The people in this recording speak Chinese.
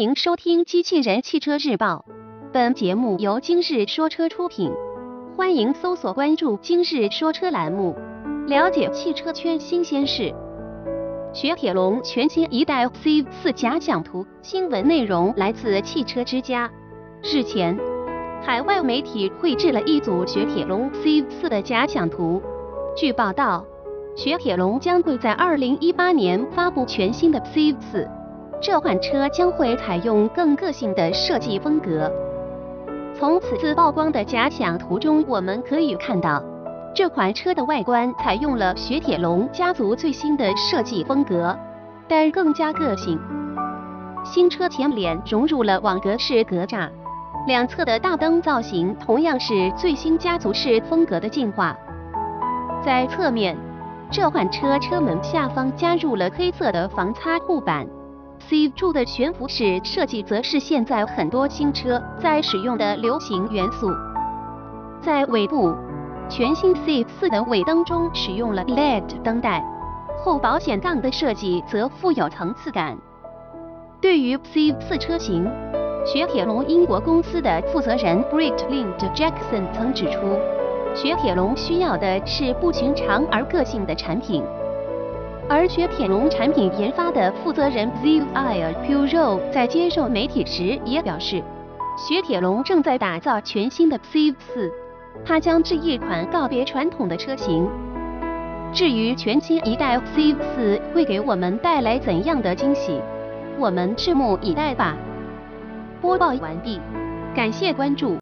欢迎收听《机器人汽车日报》，本节目由今日说车出品。欢迎搜索关注“今日说车”栏目，了解汽车圈新鲜事。雪铁龙全新一代 C4 假想图，新闻内容来自汽车之家。日前，海外媒体绘制了一组雪铁龙 C4 的假想图。据报道，雪铁龙将会在2018年发布全新的 C4。这款车将会采用更个性的设计风格。从此次曝光的假想图中，我们可以看到，这款车的外观采用了雪铁龙家族最新的设计风格，但更加个性。新车前脸融入了网格式格栅，两侧的大灯造型同样是最新家族式风格的进化。在侧面，这款车车门下方加入了黑色的防擦护板。C 柱的悬浮式设计则是现在很多新车在使用的流行元素。在尾部，全新 C 四的尾灯中使用了 LED 灯带，后保险杠的设计则富有层次感。对于 C 四车型，雪铁龙英国公司的负责人 Britt Lind Jackson 曾指出，雪铁龙需要的是不寻常而个性的产品。而雪铁龙产品研发的负责人 Zia Puro 在接受媒体时也表示，雪铁龙正在打造全新的 C4，它将是一款告别传统的车型。至于全新一代 C4 会给我们带来怎样的惊喜，我们拭目以待吧。播报完毕，感谢关注。